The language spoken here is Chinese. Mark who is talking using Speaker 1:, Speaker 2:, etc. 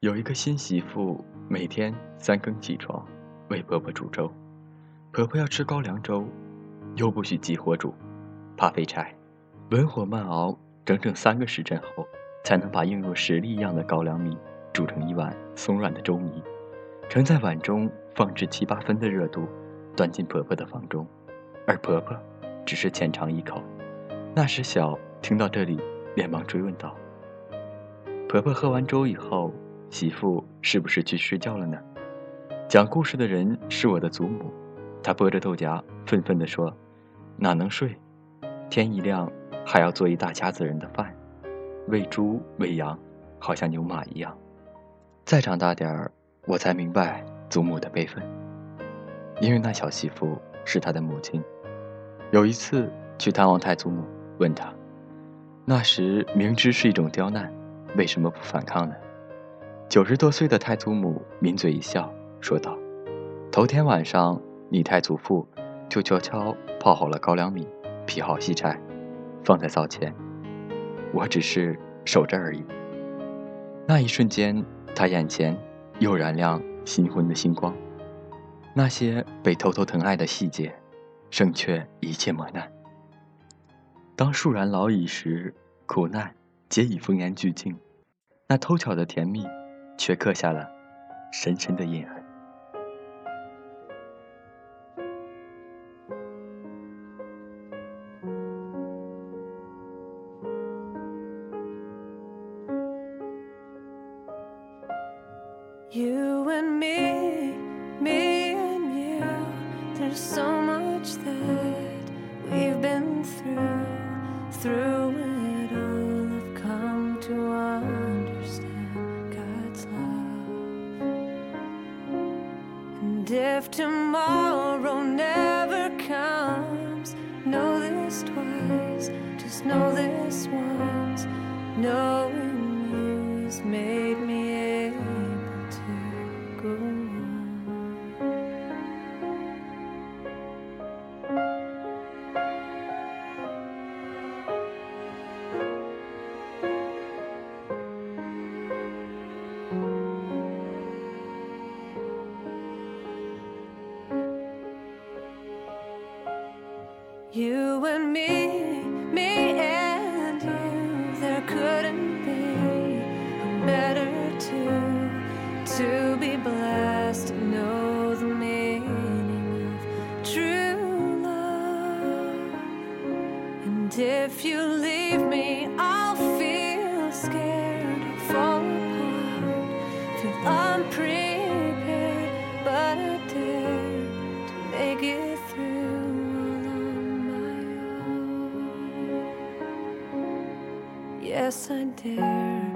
Speaker 1: 有一个新媳妇，每天三更起床，为婆婆煮粥。婆婆要吃高粱粥，又不许急火煮，怕废柴，文火慢熬，整整三个时辰后，才能把硬若石粒一样的高粱米煮成一碗松软的粥泥，盛在碗中，放置七八分的热度，端进婆婆的房中，而婆婆只是浅尝一口。那时小听到这里，连忙追问道：“婆婆喝完粥以后？”媳妇是不是去睡觉了呢？讲故事的人是我的祖母，她剥着豆荚，愤愤地说：“哪能睡？天一亮还要做一大家子人的饭，喂猪喂羊，好像牛马一样。”再长大点儿，我才明白祖母的悲愤，因为那小媳妇是她的母亲。有一次去探望太祖母，问她：“那时明知是一种刁难，为什么不反抗呢？”九十多岁的太祖母抿嘴一笑，说道：“头天晚上，你太祖父就悄悄泡好了高粱米，劈好细柴，放在灶前。我只是守着而已。”那一瞬间，他眼前又燃亮新婚的星光。那些被偷偷疼爱的细节，胜却一切磨难。当树然老矣时，苦难皆已风烟俱净，那偷巧的甜蜜。却刻下了深深的印痕。
Speaker 2: You and me me and you there's so much that we've been if tomorrow never You and me, me and you, there couldn't be a better two to be blessed. To know the meaning of true love. And if you leave me, I'll feel scared, I'll fall apart, feel unprepared, but I dare to make it Yes, I dare